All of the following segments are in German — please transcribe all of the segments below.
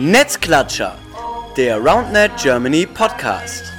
Netzklatscher, der RoundNet Germany Podcast.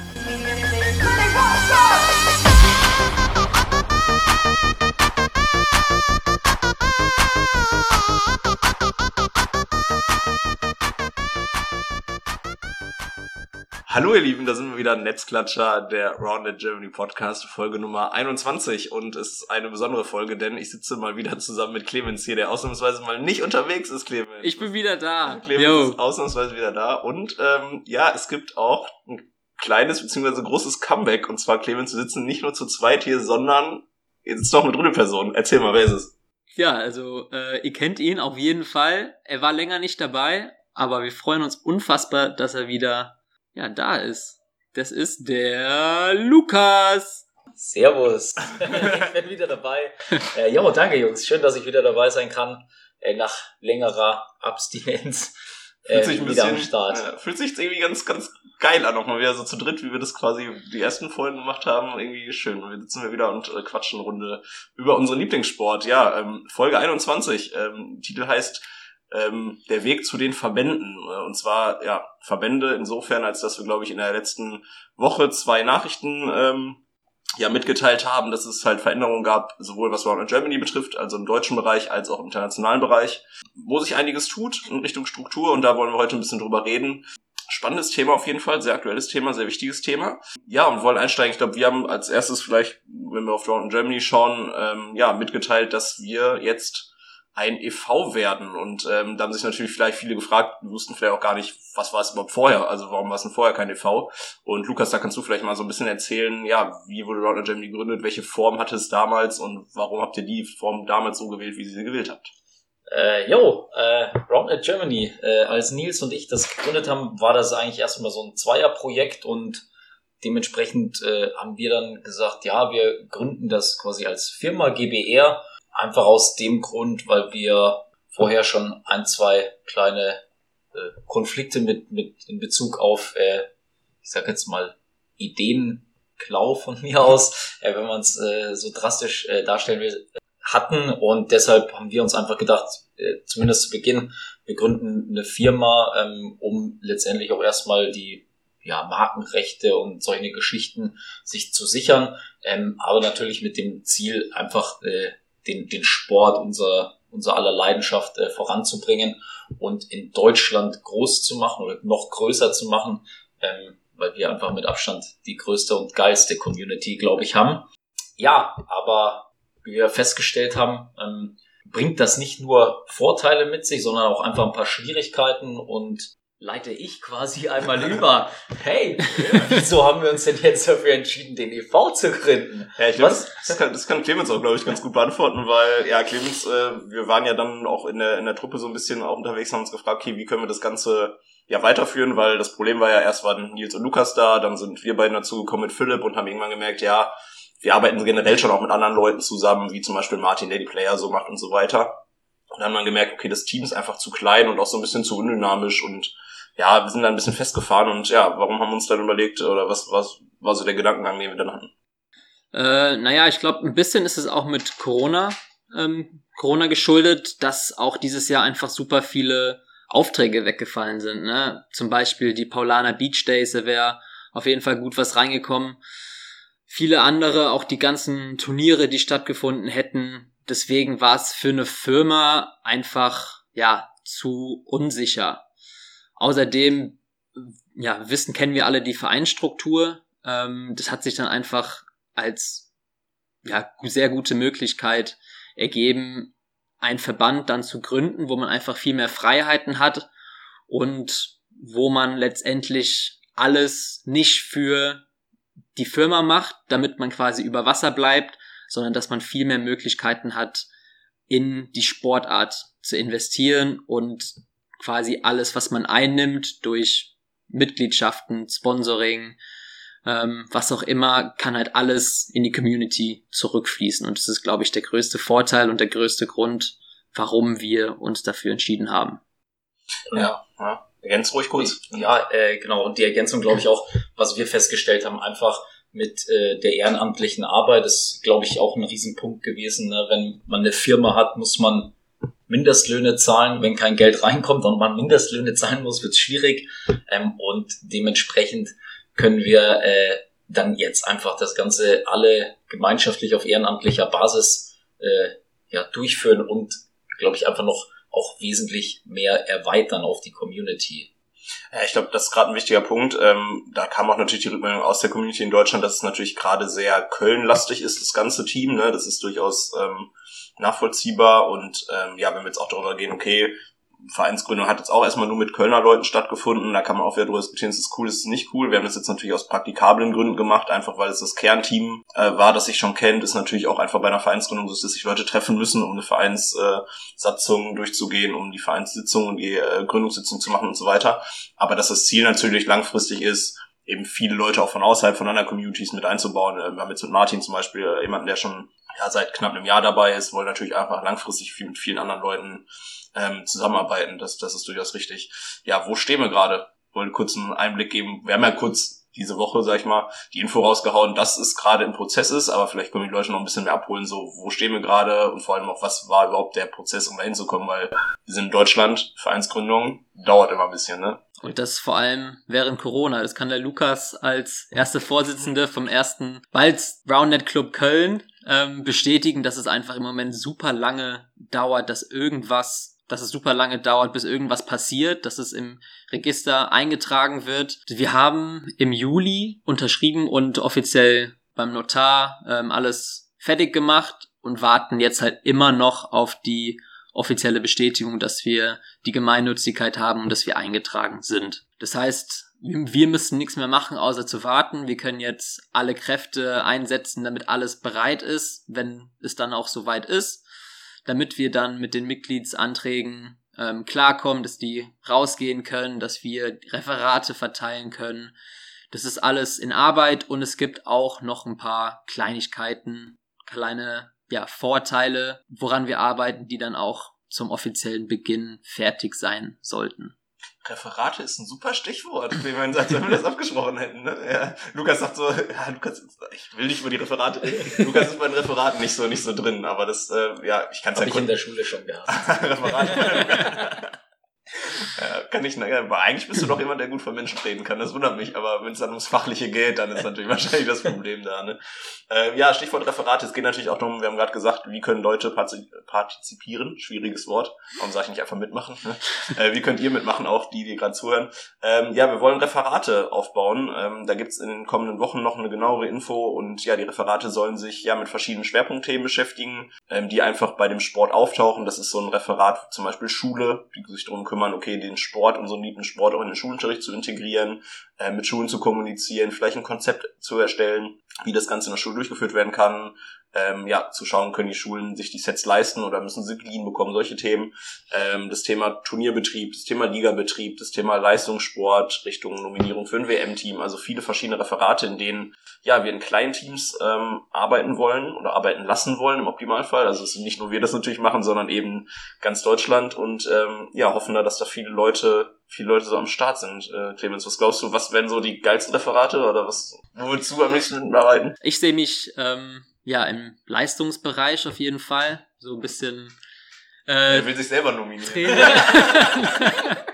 Hallo ihr Lieben, da sind wir wieder Netzklatscher, der Rounded Germany Podcast, Folge Nummer 21 und es ist eine besondere Folge, denn ich sitze mal wieder zusammen mit Clemens hier, der ausnahmsweise mal nicht unterwegs ist, Clemens. Ich bin wieder da. Clemens Yo. ist ausnahmsweise wieder da und ähm, ja, es gibt auch ein kleines bzw. großes Comeback und zwar Clemens, wir sitzen nicht nur zu zweit hier, sondern jetzt ist doch eine dritte Person. Erzähl mal, wer ist es? Ja, also äh, ihr kennt ihn auf jeden Fall. Er war länger nicht dabei, aber wir freuen uns unfassbar, dass er wieder ja, da ist. Das ist der Lukas. Servus. ich bin wieder dabei. Äh, jo, danke Jungs. Schön, dass ich wieder dabei sein kann. Äh, nach längerer Abstinenz. Äh, fühlt sich ein wieder bisschen, am Start. Äh, fühlt sich irgendwie ganz, ganz geil an, auch mal wieder so zu dritt, wie wir das quasi die ersten Folgen gemacht haben. Irgendwie schön. Wir sitzen wir wieder und äh, quatschen eine Runde über unseren Lieblingssport. Ja, ähm, Folge 21. Ähm, Titel heißt ähm, der Weg zu den Verbänden. Äh, und zwar, ja, Verbände insofern, als dass wir, glaube ich, in der letzten Woche zwei Nachrichten ähm, ja mitgeteilt haben, dass es halt Veränderungen gab, sowohl was Round Germany betrifft, also im deutschen Bereich, als auch im internationalen Bereich, wo sich einiges tut in Richtung Struktur und da wollen wir heute ein bisschen drüber reden. Spannendes Thema auf jeden Fall, sehr aktuelles Thema, sehr wichtiges Thema. Ja, und wollen einsteigen. Ich glaube, wir haben als erstes vielleicht, wenn wir auf Round Germany schauen, ähm, ja, mitgeteilt, dass wir jetzt ein EV werden. Und ähm, da haben sich natürlich vielleicht viele gefragt, wussten vielleicht auch gar nicht, was war es überhaupt vorher, also warum war es denn vorher kein EV? Und Lukas, da kannst du vielleicht mal so ein bisschen erzählen, ja, wie wurde Roundnet Germany gegründet, welche Form hatte es damals und warum habt ihr die Form damals so gewählt, wie ihr sie gewählt habt? Äh, jo, äh, Roundnet Germany, äh, als Nils und ich das gegründet haben, war das eigentlich erstmal so ein Zweierprojekt und dementsprechend äh, haben wir dann gesagt, ja, wir gründen das quasi als Firma GBR Einfach aus dem Grund, weil wir vorher schon ein, zwei kleine äh, Konflikte mit, mit in Bezug auf, äh, ich sag jetzt mal, Ideenklau von mir aus, äh, wenn man es äh, so drastisch äh, darstellen will, hatten. Und deshalb haben wir uns einfach gedacht, äh, zumindest zu Beginn, wir gründen eine Firma, ähm, um letztendlich auch erstmal die ja, Markenrechte und solche Geschichten sich zu sichern, ähm, aber natürlich mit dem Ziel, einfach äh, den, den Sport unser, unser aller Leidenschaft äh, voranzubringen und in Deutschland groß zu machen oder noch größer zu machen, ähm, weil wir einfach mit Abstand die größte und geilste Community, glaube ich, haben. Ja, aber wie wir festgestellt haben, ähm, bringt das nicht nur Vorteile mit sich, sondern auch einfach ein paar Schwierigkeiten und leite ich quasi einmal über. Hey, wieso haben wir uns denn jetzt dafür entschieden, den EV zu gründen? Ja, ich glaube, das kann, das kann Clemens auch, glaube ich, ganz gut beantworten, weil, ja, Clemens, äh, wir waren ja dann auch in der, in der Truppe so ein bisschen auch unterwegs, haben uns gefragt, okay, wie können wir das Ganze ja weiterführen, weil das Problem war ja, erst waren Nils und Lukas da, dann sind wir beiden dazu gekommen mit Philipp und haben irgendwann gemerkt, ja, wir arbeiten generell schon auch mit anderen Leuten zusammen, wie zum Beispiel Martin, der die Player so macht und so weiter. Und dann haben wir gemerkt, okay, das Team ist einfach zu klein und auch so ein bisschen zu undynamisch und ja, wir sind da ein bisschen festgefahren und ja, warum haben wir uns dann überlegt oder was, was war so der Gedankengang, den wir dann hatten? Äh, naja, ich glaube, ein bisschen ist es auch mit Corona, ähm, Corona geschuldet, dass auch dieses Jahr einfach super viele Aufträge weggefallen sind. Ne? Zum Beispiel die Paulana Beach Days, da wäre auf jeden Fall gut was reingekommen. Viele andere, auch die ganzen Turniere, die stattgefunden hätten. Deswegen war es für eine Firma einfach, ja, zu unsicher. Außerdem, ja, wissen, kennen wir alle die Vereinsstruktur. Ähm, das hat sich dann einfach als ja, sehr gute Möglichkeit ergeben, einen Verband dann zu gründen, wo man einfach viel mehr Freiheiten hat und wo man letztendlich alles nicht für die Firma macht, damit man quasi über Wasser bleibt, sondern dass man viel mehr Möglichkeiten hat, in die Sportart zu investieren und quasi alles, was man einnimmt durch Mitgliedschaften, Sponsoring, ähm, was auch immer, kann halt alles in die Community zurückfließen. Und das ist, glaube ich, der größte Vorteil und der größte Grund, warum wir uns dafür entschieden haben. Ja, ja. Ergänzt ruhig kurz. Ja, äh, genau. Und die Ergänzung, glaube ich, auch, was wir festgestellt haben, einfach mit äh, der ehrenamtlichen Arbeit ist, glaube ich, auch ein Riesenpunkt gewesen. Ne? Wenn man eine Firma hat, muss man Mindestlöhne zahlen, wenn kein Geld reinkommt und man Mindestlöhne zahlen muss, wird es schwierig. Ähm, und dementsprechend können wir äh, dann jetzt einfach das Ganze alle gemeinschaftlich auf ehrenamtlicher Basis äh, ja, durchführen und, glaube ich, einfach noch auch wesentlich mehr erweitern auf die Community. Ja, ich glaube, das ist gerade ein wichtiger Punkt. Ähm, da kam auch natürlich die Rückmeldung aus der Community in Deutschland, dass es natürlich gerade sehr Köln-lastig ist, das ganze Team. Ne? Das ist durchaus ähm, nachvollziehbar. Und ähm, ja, wenn wir jetzt auch darüber gehen, okay, Vereinsgründung hat jetzt auch erstmal nur mit Kölner Leuten stattgefunden. Da kann man auch wieder darüber diskutieren, ist es cool, ist es nicht cool. Wir haben das jetzt natürlich aus praktikablen Gründen gemacht, einfach weil es das Kernteam äh, war, das sich schon kennt. Ist natürlich auch einfach bei einer Vereinsgründung so, dass sich Leute treffen müssen, um eine Vereinssatzung äh, durchzugehen, um die Vereinssitzung und die äh, Gründungssitzung zu machen und so weiter. Aber dass das Ziel natürlich langfristig ist, eben viele Leute auch von außerhalb von anderen Communities mit einzubauen. Äh, wir haben jetzt mit Martin zum Beispiel jemanden, der schon ja, seit knapp einem Jahr dabei ist, wollen natürlich einfach langfristig viel mit vielen anderen Leuten ähm, zusammenarbeiten. Das, das ist durchaus richtig. Ja, wo stehen wir gerade? Wollte kurz einen Einblick geben. Wir haben ja kurz diese Woche, sag ich mal, die Info rausgehauen, dass es gerade im Prozess ist, aber vielleicht können die Leute noch ein bisschen mehr abholen, so wo stehen wir gerade und vor allem auch, was war überhaupt der Prozess, um da hinzukommen, weil wir sind in Deutschland, Vereinsgründung dauert immer ein bisschen, ne? Und das vor allem während Corona. Das kann der Lukas als erste Vorsitzende vom ersten Balz Roundnet Club Köln ähm, bestätigen, dass es einfach im Moment super lange dauert, dass irgendwas dass es super lange dauert, bis irgendwas passiert, dass es im Register eingetragen wird. Wir haben im Juli unterschrieben und offiziell beim Notar ähm, alles fertig gemacht und warten jetzt halt immer noch auf die offizielle Bestätigung, dass wir die Gemeinnützigkeit haben und dass wir eingetragen sind. Das heißt, wir müssen nichts mehr machen, außer zu warten. Wir können jetzt alle Kräfte einsetzen, damit alles bereit ist, wenn es dann auch soweit ist damit wir dann mit den Mitgliedsanträgen ähm, klarkommen, dass die rausgehen können, dass wir Referate verteilen können. Das ist alles in Arbeit und es gibt auch noch ein paar Kleinigkeiten, kleine ja, Vorteile, woran wir arbeiten, die dann auch zum offiziellen Beginn fertig sein sollten. Referate ist ein super Stichwort, wie man sagt, wenn wir das abgesprochen hätten. Ne? Ja, Lukas sagt so, ja, Lukas, ich will nicht über die Referate. Lukas ist bei den Referaten nicht so, nicht so drin, aber das, äh, ja, ich kann es ja ich in der Schule schon gehabt. Referate. Kann ich, aber eigentlich bist du doch jemand, der gut von Menschen reden kann. Das wundert mich, aber wenn es dann ums Fachliche geht, dann ist natürlich wahrscheinlich das Problem da. Ne? Äh, ja, Stichwort Referat. Es geht natürlich auch darum, wir haben gerade gesagt, wie können Leute partizipieren? Schwieriges Wort. Warum sage ich nicht einfach mitmachen? Ne? Äh, wie könnt ihr mitmachen, auch die, die gerade zuhören? Ähm, ja, wir wollen Referate aufbauen. Ähm, da gibt's in den kommenden Wochen noch eine genauere Info und ja, die Referate sollen sich ja mit verschiedenen Schwerpunktthemen beschäftigen, ähm, die einfach bei dem Sport auftauchen. Das ist so ein Referat, zum Beispiel Schule, die sich darum kümmern, okay, den Sport, unseren lieben Sport auch in den Schulunterricht zu integrieren, äh, mit Schulen zu kommunizieren, vielleicht ein Konzept zu erstellen, wie das Ganze in der Schule durchgeführt werden kann, ähm, ja, zu schauen, können die Schulen sich die Sets leisten oder müssen sie geliehen bekommen, solche Themen. Ähm, das Thema Turnierbetrieb, das Thema Ligabetrieb, das Thema Leistungssport, Richtung Nominierung für ein WM-Team, also viele verschiedene Referate, in denen ja wir in kleinen Teams ähm, arbeiten wollen oder arbeiten lassen wollen im Optimalfall. Also es sind nicht nur wir das natürlich machen, sondern eben ganz Deutschland und ähm, ja, hoffen da, dass da viele Leute viele Leute so am Start sind. Äh, Clemens, was glaubst du, was werden so die geilsten Referate oder was, wo willst du am nächsten arbeiten? Ich sehe mich ähm, ja, im Leistungsbereich auf jeden Fall. So ein bisschen. Äh, er will sich selber nominieren. da,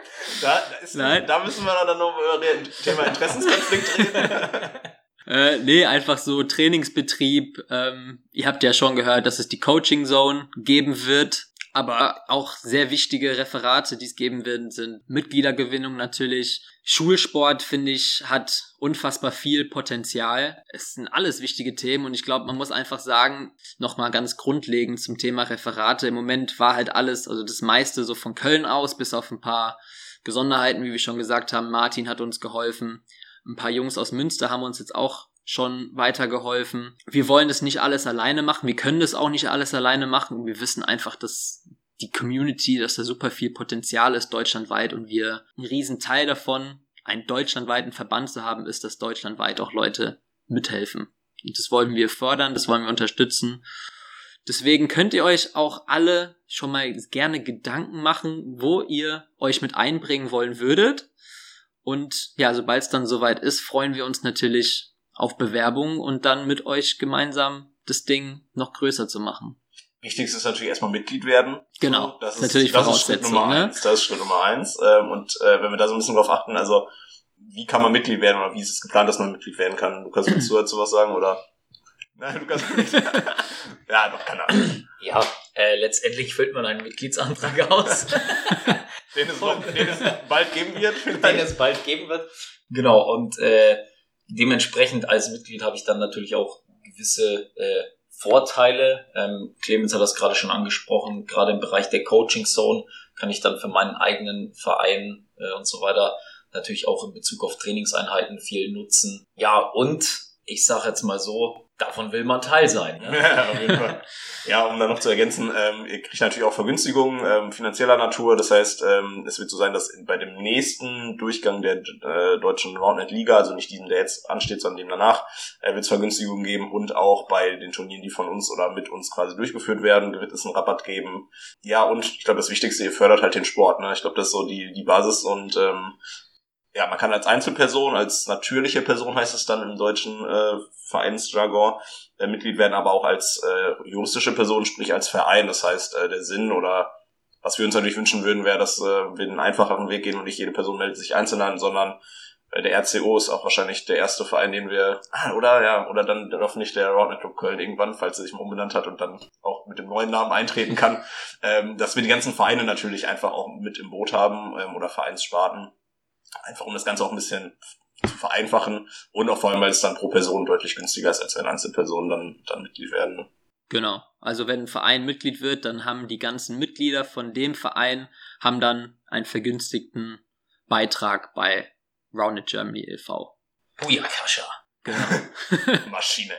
da, ist, Nein. da müssen wir dann noch über das Thema Interessenskonflikt reden. Äh, nee, einfach so Trainingsbetrieb. Ähm, ihr habt ja schon gehört, dass es die Coaching Zone geben wird aber auch sehr wichtige Referate, die es geben werden, sind Mitgliedergewinnung natürlich. Schulsport, finde ich, hat unfassbar viel Potenzial. Es sind alles wichtige Themen und ich glaube, man muss einfach sagen, nochmal ganz grundlegend zum Thema Referate. Im Moment war halt alles, also das meiste so von Köln aus, bis auf ein paar Besonderheiten, wie wir schon gesagt haben. Martin hat uns geholfen. Ein paar Jungs aus Münster haben uns jetzt auch schon weitergeholfen. Wir wollen das nicht alles alleine machen. Wir können das auch nicht alles alleine machen. Wir wissen einfach, dass die Community, dass da super viel Potenzial ist deutschlandweit und wir ein riesen Teil davon, einen deutschlandweiten Verband zu haben, ist, dass deutschlandweit auch Leute mithelfen. Und das wollen wir fördern, das wollen wir unterstützen. Deswegen könnt ihr euch auch alle schon mal gerne Gedanken machen, wo ihr euch mit einbringen wollen würdet. Und ja, sobald es dann soweit ist, freuen wir uns natürlich auf Bewerbungen und dann mit euch gemeinsam das Ding noch größer zu machen. Wichtigste ist natürlich erstmal Mitglied werden. Genau. Das ist natürlich das ist Schritt Nummer ne? eins. Das ist Schritt Nummer eins. Ähm, und äh, wenn wir da so ein bisschen drauf achten, also wie kann man Mitglied werden oder wie ist es geplant, dass man Mitglied werden kann? Lukas, willst du dazu was sagen oder? Nein, Lukas nicht. ja, doch, keine Ahnung. Ja, äh, letztendlich füllt man einen Mitgliedsantrag aus. den, es noch, den es bald geben wird. Vielleicht. Den es bald geben wird. Genau, und äh, dementsprechend als Mitglied habe ich dann natürlich auch gewisse äh, Vorteile. Ähm, Clemens hat das gerade schon angesprochen, gerade im Bereich der Coaching Zone kann ich dann für meinen eigenen Verein äh, und so weiter natürlich auch in Bezug auf Trainingseinheiten viel nutzen. Ja, und ich sage jetzt mal so, davon will man Teil sein. Ne? Ja, um dann noch zu ergänzen, ähm, ihr kriegt natürlich auch Vergünstigungen ähm, finanzieller Natur. Das heißt, ähm, es wird so sein, dass bei dem nächsten Durchgang der äh, deutschen Roundnet Liga, also nicht diesem, der jetzt ansteht, sondern dem danach, äh, wird es Vergünstigungen geben und auch bei den Turnieren, die von uns oder mit uns quasi durchgeführt werden, wird es einen Rabatt geben. Ja, und ich glaube, das Wichtigste, ihr fördert halt den Sport. Ne? Ich glaube, das ist so die, die Basis und ähm, ja, man kann als Einzelperson, als natürliche Person heißt es dann im deutschen äh, Vereinsjargon, äh, Mitglied werden, aber auch als äh, juristische Person, sprich als Verein. Das heißt, äh, der Sinn oder was wir uns natürlich wünschen würden, wäre, dass äh, wir einen einfacheren Weg gehen und nicht jede Person meldet sich einzeln an, sondern äh, der RCO ist auch wahrscheinlich der erste Verein, den wir, oder ja, oder dann hoffentlich der Roundnet Club Köln irgendwann, falls er sich mal umbenannt hat und dann auch mit dem neuen Namen eintreten kann, ähm, dass wir die ganzen Vereine natürlich einfach auch mit im Boot haben ähm, oder Vereinssparten Einfach um das Ganze auch ein bisschen zu vereinfachen und auch vor allem, weil es dann pro Person deutlich günstiger ist, als wenn Einzelpersonen dann, dann Mitglied werden. Genau. Also wenn ein Verein Mitglied wird, dann haben die ganzen Mitglieder von dem Verein haben dann einen vergünstigten Beitrag bei Rounded Germany e.V. Booyakasha. Genau. Maschine.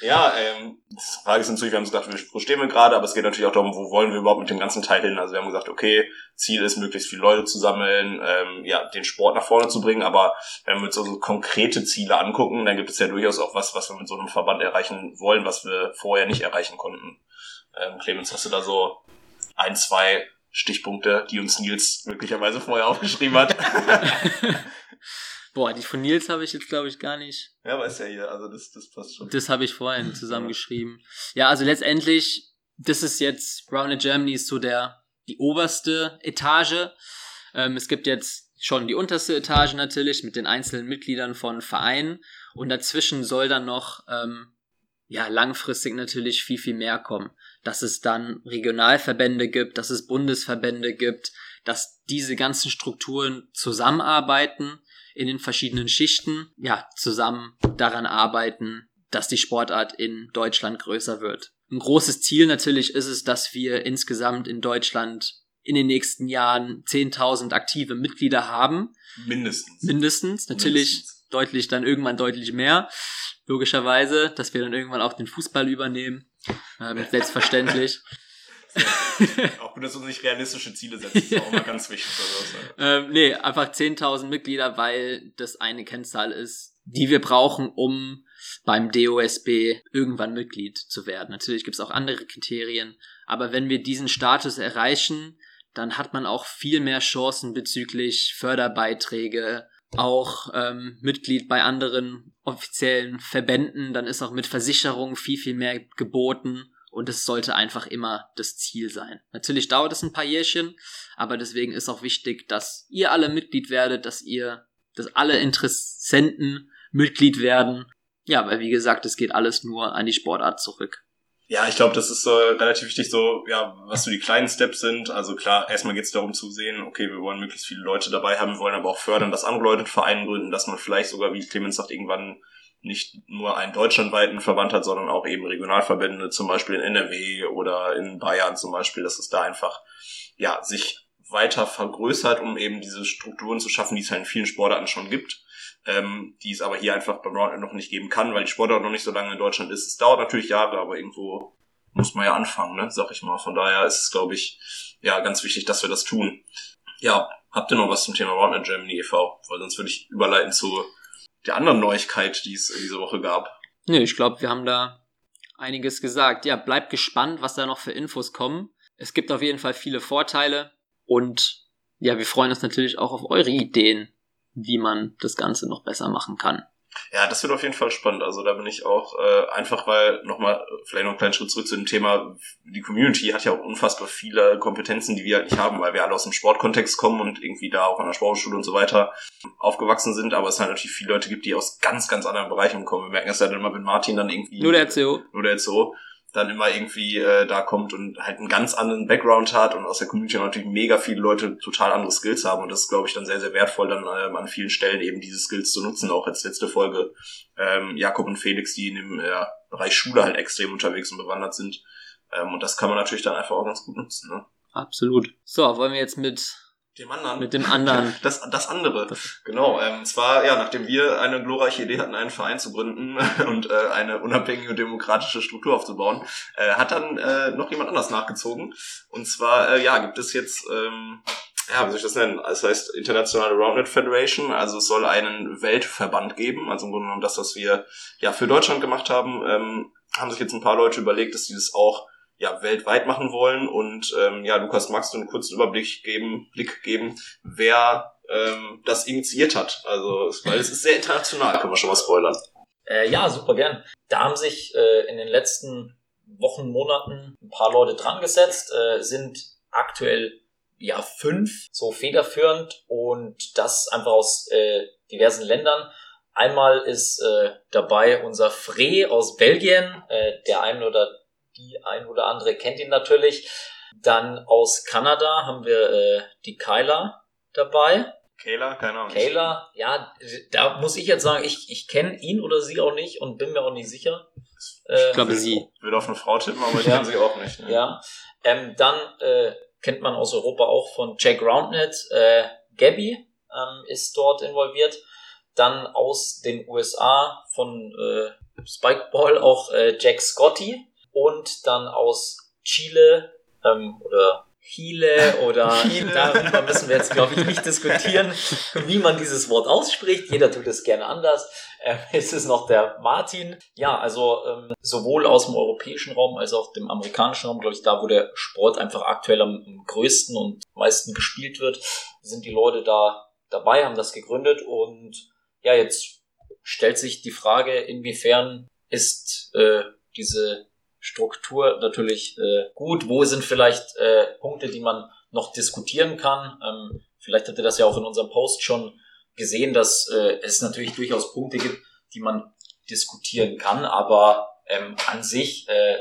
Ja, ähm, die Frage ist natürlich, wir haben gesagt, wo stehen wir gerade, aber es geht natürlich auch darum, wo wollen wir überhaupt mit dem ganzen Teil hin. Also wir haben gesagt, okay, Ziel ist, möglichst viele Leute zu sammeln, ähm, ja, den Sport nach vorne zu bringen, aber wenn wir uns also konkrete Ziele angucken, dann gibt es ja durchaus auch was, was wir mit so einem Verband erreichen wollen, was wir vorher nicht erreichen konnten. Ähm, Clemens, hast du da so ein, zwei Stichpunkte, die uns Nils möglicherweise vorher aufgeschrieben hat? Boah, die von Nils habe ich jetzt, glaube ich, gar nicht. Ja, weiß ja hier, also das, das passt schon. Das habe ich vorhin zusammengeschrieben. Ja, also letztendlich, das ist jetzt, Rounded Germany ist so der, die oberste Etage. Ähm, es gibt jetzt schon die unterste Etage natürlich mit den einzelnen Mitgliedern von Vereinen und dazwischen soll dann noch ähm, ja langfristig natürlich viel viel mehr kommen, dass es dann Regionalverbände gibt, dass es Bundesverbände gibt, dass diese ganzen Strukturen zusammenarbeiten in den verschiedenen Schichten ja zusammen daran arbeiten, dass die Sportart in Deutschland größer wird. Ein großes Ziel natürlich ist es, dass wir insgesamt in Deutschland in den nächsten Jahren 10.000 aktive Mitglieder haben. Mindestens. Mindestens. Natürlich Mindestens. deutlich, dann irgendwann deutlich mehr. Logischerweise, dass wir dann irgendwann auch den Fußball übernehmen. Ähm, selbstverständlich. auch gut, dass du nicht realistische Ziele setzt, ist auch mal ganz wichtig. ähm, nee, einfach 10.000 Mitglieder, weil das eine Kennzahl ist, die wir brauchen, um beim DOSB irgendwann Mitglied zu werden. Natürlich gibt es auch andere Kriterien, aber wenn wir diesen Status erreichen, dann hat man auch viel mehr Chancen bezüglich Förderbeiträge, auch ähm, Mitglied bei anderen offiziellen Verbänden, dann ist auch mit Versicherungen viel, viel mehr geboten und es sollte einfach immer das Ziel sein. Natürlich dauert es ein paar Jährchen, aber deswegen ist auch wichtig, dass ihr alle Mitglied werdet, dass ihr, dass alle Interessenten Mitglied werden. Ja, weil wie gesagt, es geht alles nur an die Sportart zurück. Ja, ich glaube, das ist äh, relativ wichtig, so, ja, was so die kleinen Steps sind. Also klar, erstmal geht es darum zu sehen, okay, wir wollen möglichst viele Leute dabei haben, wir wollen aber auch fördern, dass andere Leute Vereine gründen, dass man vielleicht sogar, wie Clemens sagt, irgendwann nicht nur einen deutschlandweiten Verband hat, sondern auch eben Regionalverbände, zum Beispiel in NRW oder in Bayern zum Beispiel, dass es da einfach ja sich weiter vergrößert, um eben diese Strukturen zu schaffen, die es halt in vielen Sportarten schon gibt, ähm, die es aber hier einfach beim Roundnet noch nicht geben kann, weil die Sportart noch nicht so lange in Deutschland ist. Es dauert natürlich Jahre, aber irgendwo muss man ja anfangen, ne, sag ich mal. Von daher ist es, glaube ich, ja ganz wichtig, dass wir das tun. Ja, habt ihr noch was zum Thema Roundnet Germany e.V.? Weil sonst würde ich überleiten zu der anderen Neuigkeit, die es diese Woche gab. Nee, ich glaube, wir haben da einiges gesagt. Ja, bleibt gespannt, was da noch für Infos kommen. Es gibt auf jeden Fall viele Vorteile und ja, wir freuen uns natürlich auch auf eure Ideen, wie man das Ganze noch besser machen kann. Ja, das wird auf jeden Fall spannend. Also da bin ich auch äh, einfach, weil nochmal vielleicht noch einen kleinen Schritt zurück zu dem Thema, die Community hat ja auch unfassbar viele Kompetenzen, die wir halt nicht haben, weil wir alle aus dem Sportkontext kommen und irgendwie da auch an der Sportschule und so weiter aufgewachsen sind. Aber es halt natürlich viele Leute gibt, die aus ganz, ganz anderen Bereichen kommen. Wir merken es ja dann immer, wenn Martin dann irgendwie... Nur der CO. Nur der CO dann immer irgendwie äh, da kommt und halt einen ganz anderen Background hat und aus der Community natürlich mega viele Leute total andere Skills haben und das ist, glaube ich, dann sehr, sehr wertvoll, dann ähm, an vielen Stellen eben diese Skills zu nutzen. Auch als letzte Folge ähm, Jakob und Felix, die in dem äh, Bereich Schule halt extrem unterwegs und bewandert sind. Ähm, und das kann man natürlich dann einfach auch ganz gut nutzen. Ne? Absolut. So, wollen wir jetzt mit dem anderen. Mit dem anderen. Das, das andere. Das genau. Ähm, zwar, ja, nachdem wir eine glorreiche Idee hatten, einen Verein zu gründen und äh, eine unabhängige und demokratische Struktur aufzubauen, äh, hat dann äh, noch jemand anders nachgezogen. Und zwar, äh, ja, gibt es jetzt, ähm, ja, wie soll ich das nennen? Es heißt Internationale Roundnet Federation, also es soll einen Weltverband geben. Also im Grunde genommen das, was wir ja für Deutschland gemacht haben, ähm, haben sich jetzt ein paar Leute überlegt, dass die das auch ja, weltweit machen wollen. Und ähm, ja, Lukas, magst du einen kurzen Überblick geben, Blick geben, wer ähm, das initiiert hat? Also, weil es ist sehr international, können wir schon mal spoilern. Äh, ja, super gern. Da haben sich äh, in den letzten Wochen, Monaten ein paar Leute dran gesetzt, äh, sind aktuell ja fünf so federführend und das einfach aus äh, diversen Ländern. Einmal ist äh, dabei unser Frey aus Belgien, äh, der ein oder die ein oder andere kennt ihn natürlich. Dann aus Kanada haben wir äh, die Kyla dabei. Kayla, keine Ahnung. Kayla, ja, da muss ich jetzt sagen, ich, ich kenne ihn oder sie auch nicht und bin mir auch nicht sicher. Äh, ich glaube sie. Ich würde auf eine Frau tippen, aber ich ja. kenne sie auch nicht. Ne? Ja. Ähm, dann äh, kennt man aus Europa auch von Jack Roundnet, äh, Gabby ähm, ist dort involviert. Dann aus den USA von äh, Spikeball auch äh, Jack Scotty und dann aus Chile ähm, oder Chile oder Chile. darüber müssen wir jetzt, glaube ich, nicht diskutieren, wie man dieses Wort ausspricht. Jeder tut es gerne anders. Ähm, es ist noch der Martin. Ja, also ähm, sowohl aus dem europäischen Raum als auch dem amerikanischen Raum, glaube ich, da wo der Sport einfach aktuell am, am größten und meisten gespielt wird, sind die Leute da dabei, haben das gegründet und ja, jetzt stellt sich die Frage, inwiefern ist äh, diese Struktur natürlich äh, gut. Wo sind vielleicht äh, Punkte, die man noch diskutieren kann? Ähm, vielleicht habt ihr das ja auch in unserem Post schon gesehen, dass äh, es natürlich durchaus Punkte gibt, die man diskutieren kann, aber ähm, an sich äh,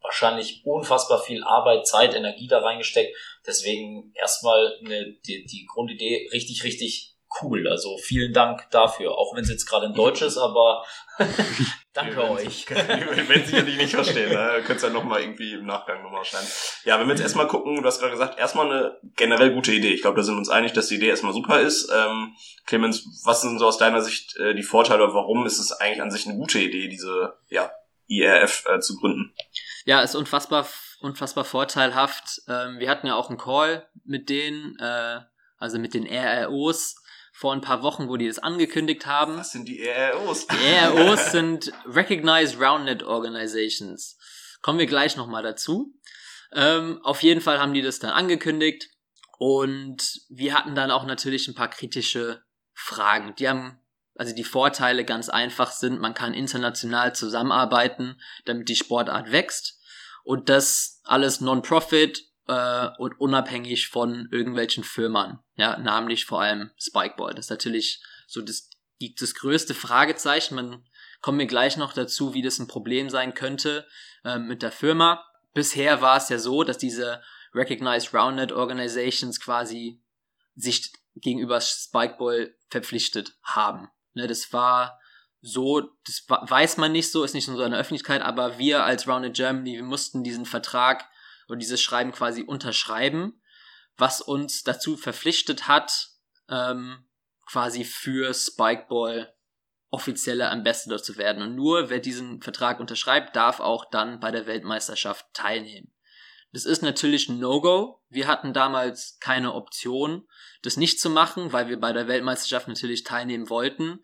wahrscheinlich unfassbar viel Arbeit, Zeit, Energie da reingesteckt. Deswegen erstmal eine, die, die Grundidee richtig, richtig cool. Also vielen Dank dafür. Auch wenn es jetzt gerade in Deutsch ist, aber danke wir euch. Wir werden sicherlich nicht verstehen. Ne? Könnt ihr ja nochmal irgendwie im Nachgang nochmal schneiden. Ja, wenn wir jetzt erstmal gucken, du hast gerade gesagt, erstmal eine generell gute Idee. Ich glaube, da sind wir uns einig, dass die Idee erstmal super ist. Ähm, Clemens, was sind so aus deiner Sicht äh, die Vorteile oder warum ist es eigentlich an sich eine gute Idee, diese ja, IRF äh, zu gründen? Ja, ist unfassbar, unfassbar vorteilhaft. Ähm, wir hatten ja auch einen Call mit denen, äh, also mit den RROs vor ein paar Wochen, wo die das angekündigt haben. Was sind die RROs? Die RROs sind Recognized Roundnet Organizations. Kommen wir gleich nochmal dazu. Ähm, auf jeden Fall haben die das dann angekündigt und wir hatten dann auch natürlich ein paar kritische Fragen. Die haben, also die Vorteile ganz einfach sind, man kann international zusammenarbeiten, damit die Sportart wächst und das alles Non-Profit äh, und unabhängig von irgendwelchen Firmen, ja, namentlich vor allem Spikeball. Das ist natürlich so das, die, das größte Fragezeichen. Man kommen wir gleich noch dazu, wie das ein Problem sein könnte äh, mit der Firma. Bisher war es ja so, dass diese Recognized Roundnet Organizations quasi sich gegenüber Spikeball verpflichtet haben. Ne, das war so, das weiß man nicht so, ist nicht so in der Öffentlichkeit, aber wir als Rounded Germany, wir mussten diesen Vertrag und dieses Schreiben quasi unterschreiben, was uns dazu verpflichtet hat, ähm, quasi für Spikeball offizielle Ambassador zu werden. Und nur wer diesen Vertrag unterschreibt, darf auch dann bei der Weltmeisterschaft teilnehmen. Das ist natürlich ein No-Go. Wir hatten damals keine Option, das nicht zu machen, weil wir bei der Weltmeisterschaft natürlich teilnehmen wollten.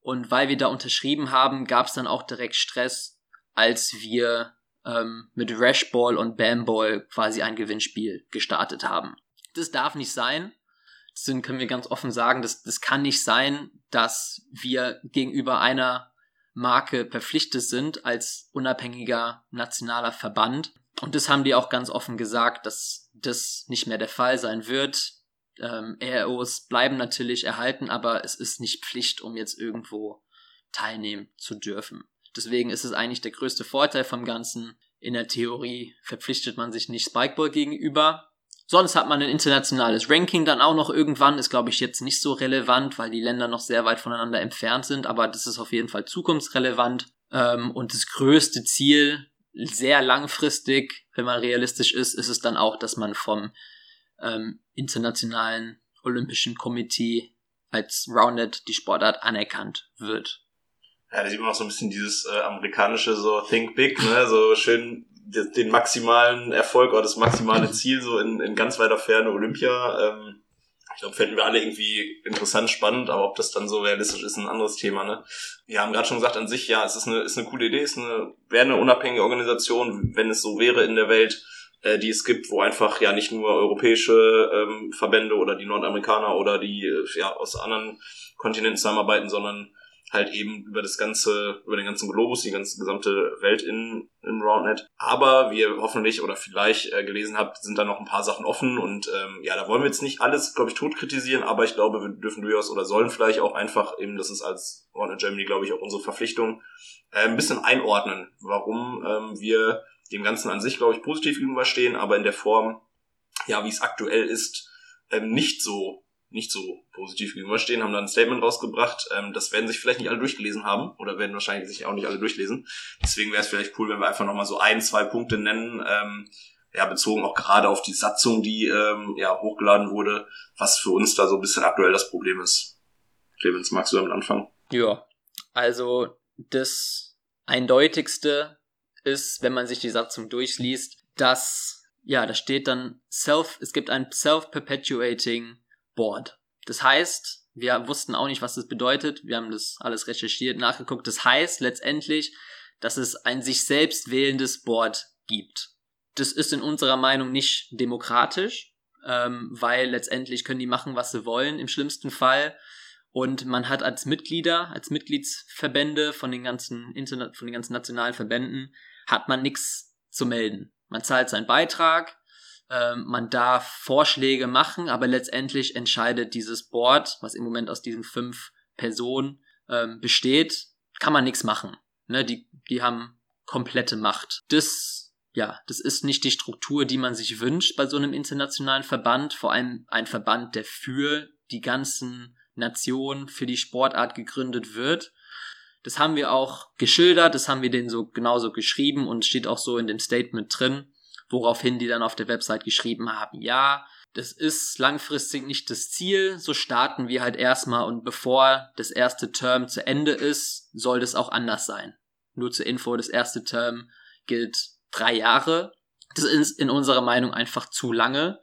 Und weil wir da unterschrieben haben, gab es dann auch direkt Stress, als wir ähm, mit Rashball und Bamball quasi ein Gewinnspiel gestartet haben. Das darf nicht sein. sind, können wir ganz offen sagen, das, das kann nicht sein, dass wir gegenüber einer Marke verpflichtet sind als unabhängiger nationaler Verband. Und das haben die auch ganz offen gesagt, dass das nicht mehr der Fall sein wird. Ähm, ROs bleiben natürlich erhalten, aber es ist nicht Pflicht, um jetzt irgendwo teilnehmen zu dürfen. Deswegen ist es eigentlich der größte Vorteil vom Ganzen. In der Theorie verpflichtet man sich nicht Spikeball gegenüber. Sonst hat man ein internationales Ranking dann auch noch irgendwann, ist glaube ich jetzt nicht so relevant, weil die Länder noch sehr weit voneinander entfernt sind, aber das ist auf jeden Fall zukunftsrelevant. Ähm, und das größte Ziel, sehr langfristig, wenn man realistisch ist, ist es dann auch, dass man vom ähm, internationalen Olympischen Komitee als Rounded die Sportart anerkannt wird. Ja, da sieht man auch so ein bisschen dieses äh, amerikanische so Think Big, ne? So schön den maximalen Erfolg oder das maximale Ziel so in, in ganz weiter Ferne Olympia. Ähm, ich glaube, fänden wir alle irgendwie interessant, spannend, aber ob das dann so realistisch ist, ein anderes Thema. Ne? Wir haben gerade schon gesagt, an sich, ja, es ist eine, ist eine coole Idee, es ist eine, wäre eine unabhängige Organisation, wenn es so wäre in der Welt, äh, die es gibt, wo einfach ja nicht nur europäische ähm, Verbände oder die Nordamerikaner oder die äh, ja aus anderen Kontinenten zusammenarbeiten, sondern halt eben über das ganze, über den ganzen Globus, die ganze gesamte Welt in, im Roundnet. Aber wie ihr hoffentlich oder vielleicht äh, gelesen habt, sind da noch ein paar Sachen offen und ähm, ja, da wollen wir jetzt nicht alles, glaube ich, tot kritisieren, aber ich glaube, wir dürfen durchaus oder sollen vielleicht auch einfach eben, das ist als Roundnet Germany, glaube ich, auch unsere Verpflichtung, äh, ein bisschen einordnen, warum ähm, wir dem Ganzen an sich, glaube ich, positiv gegenüberstehen, aber in der Form, ja, wie es aktuell ist, ähm, nicht so nicht so positiv gegenüberstehen, haben dann ein Statement rausgebracht. Ähm, das werden sich vielleicht nicht alle durchgelesen haben oder werden wahrscheinlich sich auch nicht alle durchlesen. Deswegen wäre es vielleicht cool, wenn wir einfach nochmal so ein, zwei Punkte nennen, ähm, ja, bezogen auch gerade auf die Satzung, die ähm, ja hochgeladen wurde, was für uns da so ein bisschen aktuell das Problem ist. Clemens, magst du damit anfangen? Ja, also das eindeutigste ist, wenn man sich die Satzung durchliest, dass ja, da steht dann self, es gibt ein self-perpetuating Board. Das heißt, wir wussten auch nicht, was das bedeutet. Wir haben das alles recherchiert, nachgeguckt. Das heißt letztendlich, dass es ein sich selbst wählendes Board gibt. Das ist in unserer Meinung nicht demokratisch, ähm, weil letztendlich können die machen, was sie wollen, im schlimmsten Fall. Und man hat als Mitglieder, als Mitgliedsverbände von den ganzen Internet, von den ganzen nationalen Verbänden, hat man nichts zu melden. Man zahlt seinen Beitrag, ähm, man darf Vorschläge machen, aber letztendlich entscheidet dieses Board, was im Moment aus diesen fünf Personen ähm, besteht, kann man nichts machen. Ne, die, die haben komplette Macht. Das, ja, das ist nicht die Struktur, die man sich wünscht bei so einem internationalen Verband, vor allem ein Verband, der für die ganzen Nationen, für die Sportart gegründet wird. Das haben wir auch geschildert, das haben wir denen so genauso geschrieben und steht auch so in dem Statement drin woraufhin die dann auf der Website geschrieben haben, ja, das ist langfristig nicht das Ziel, so starten wir halt erstmal und bevor das erste Term zu Ende ist, soll das auch anders sein. Nur zur Info, das erste Term gilt drei Jahre. Das ist in unserer Meinung einfach zu lange,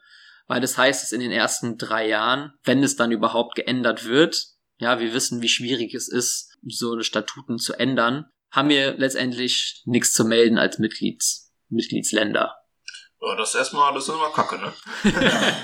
weil das heißt, dass in den ersten drei Jahren, wenn es dann überhaupt geändert wird, ja, wir wissen, wie schwierig es ist, so Statuten zu ändern, haben wir letztendlich nichts zu melden als Mitglieds, Mitgliedsländer. Ja, das ist erstmal, das ist immer Kacke, ne?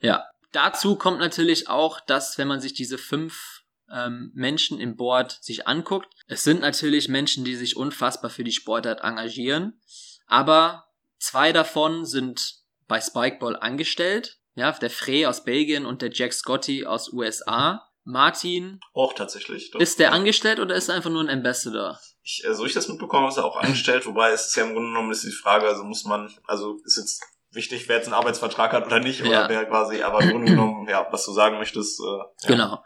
ja. Dazu kommt natürlich auch, dass wenn man sich diese fünf ähm, Menschen im Board sich anguckt, es sind natürlich Menschen, die sich unfassbar für die Sportart engagieren, aber zwei davon sind bei Spikeball angestellt. Ja, der Frey aus Belgien und der Jack Scotty aus USA. Martin. Auch tatsächlich. Doch. Ist der angestellt oder ist er einfach nur ein Ambassador? Ich, so ich das mitbekomme, ist er auch angestellt, wobei es ist ja im Grunde genommen ist die Frage, also muss man, also ist jetzt wichtig, wer jetzt einen Arbeitsvertrag hat oder nicht, oder ja. wer quasi, aber im Grunde genommen, ja, was du sagen möchtest. Äh, ja. Genau.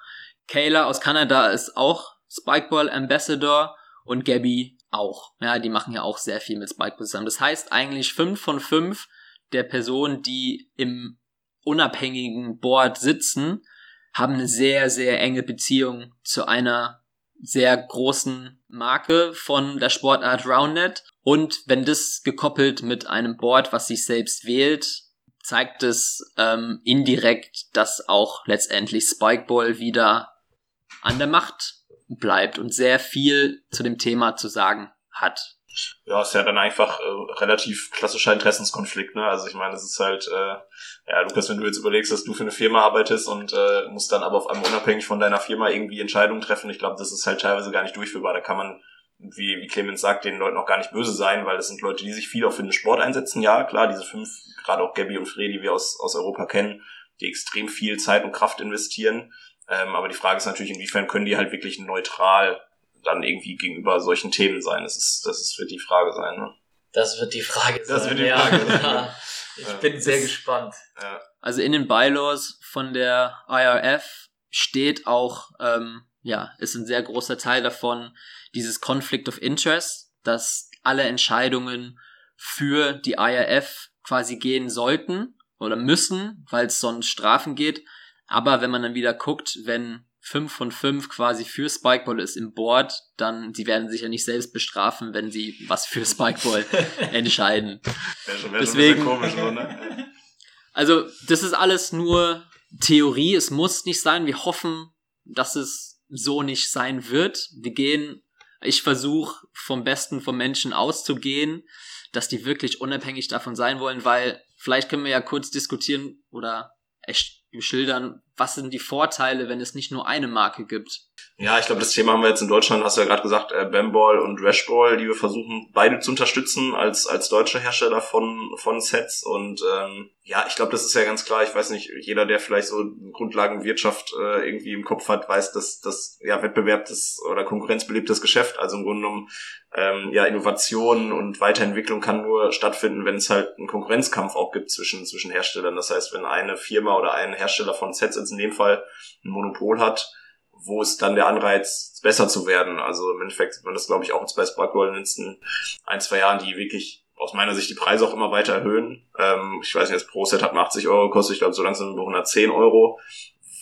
Kayla aus Kanada ist auch Spikeball Ambassador und Gabby auch. Ja, die machen ja auch sehr viel mit Spikeball zusammen. Das heißt eigentlich fünf von fünf der Personen, die im unabhängigen Board sitzen, haben eine sehr, sehr enge Beziehung zu einer sehr großen Marke von der Sportart Roundnet. Und wenn das gekoppelt mit einem Board, was sich selbst wählt, zeigt es ähm, indirekt, dass auch letztendlich Spikeball wieder an der Macht bleibt und sehr viel zu dem Thema zu sagen hat. Ja, ist ja dann einfach äh, relativ klassischer Interessenskonflikt, ne? Also ich meine, es ist halt, äh, ja, Lukas, wenn du jetzt überlegst, dass du für eine Firma arbeitest und äh, musst dann aber auf einmal unabhängig von deiner Firma irgendwie Entscheidungen treffen, ich glaube, das ist halt teilweise gar nicht durchführbar. Da kann man, wie, wie Clemens sagt, den Leuten auch gar nicht böse sein, weil das sind Leute, die sich viel auch für den Sport einsetzen. Ja, klar, diese fünf, gerade auch Gabby und Fred, die wir aus, aus Europa kennen, die extrem viel Zeit und Kraft investieren. Ähm, aber die Frage ist natürlich, inwiefern können die halt wirklich neutral dann irgendwie gegenüber solchen Themen sein? Das ist, das ist, wird die Frage sein, ne? Das wird die Frage sein. Das wird die Frage ja. sein. ich bin sehr gespannt. Ja. Also in den Bylaws von der IRF steht auch, ähm, ja, ist ein sehr großer Teil davon, dieses Conflict of Interest, dass alle Entscheidungen für die IRF quasi gehen sollten oder müssen, weil es sonst Strafen geht. Aber wenn man dann wieder guckt, wenn 5 von 5 quasi für Spikeball ist im Board, dann sie werden sich ja nicht selbst bestrafen, wenn sie was für Spikeball entscheiden. Wäre schon, wär Deswegen, schon komisch, ne? Also, das ist alles nur Theorie, es muss nicht sein. Wir hoffen, dass es so nicht sein wird. Wir gehen, ich versuche vom Besten vom Menschen auszugehen, dass die wirklich unabhängig davon sein wollen, weil vielleicht können wir ja kurz diskutieren oder echt schildern, was sind die Vorteile, wenn es nicht nur eine Marke gibt? Ja, ich glaube, das Thema haben wir jetzt in Deutschland, hast du ja gerade gesagt, äh, Bamball und Rashball, die wir versuchen beide zu unterstützen als als deutsche Hersteller von von Sets und ähm, ja, ich glaube, das ist ja ganz klar. Ich weiß nicht, jeder, der vielleicht so Grundlagenwirtschaft äh, irgendwie im Kopf hat, weiß, dass das ja Wettbewerb das oder konkurrenzbelebtes Geschäft, also im Grunde genommen ähm, ja Innovation und Weiterentwicklung kann nur stattfinden, wenn es halt einen Konkurrenzkampf auch gibt zwischen zwischen Herstellern. Das heißt, wenn eine Firma oder ein Hersteller von Sets in dem Fall ein Monopol hat, wo ist dann der Anreiz, besser zu werden? Also im Endeffekt sieht man das, glaube ich, auch jetzt bei Sparkroll in den letzten ein, zwei Jahren, die wirklich aus meiner Sicht die Preise auch immer weiter erhöhen. Ähm, ich weiß nicht, das Pro-Set hat 80 Euro gekostet, ich glaube so langsam über 110 Euro,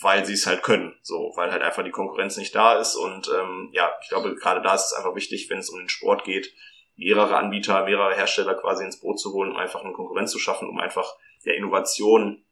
weil sie es halt können, so, weil halt einfach die Konkurrenz nicht da ist und ähm, ja, ich glaube, gerade da ist es einfach wichtig, wenn es um den Sport geht, mehrere Anbieter, mehrere Hersteller quasi ins Boot zu holen, um einfach eine Konkurrenz zu schaffen, um einfach ja, Innovation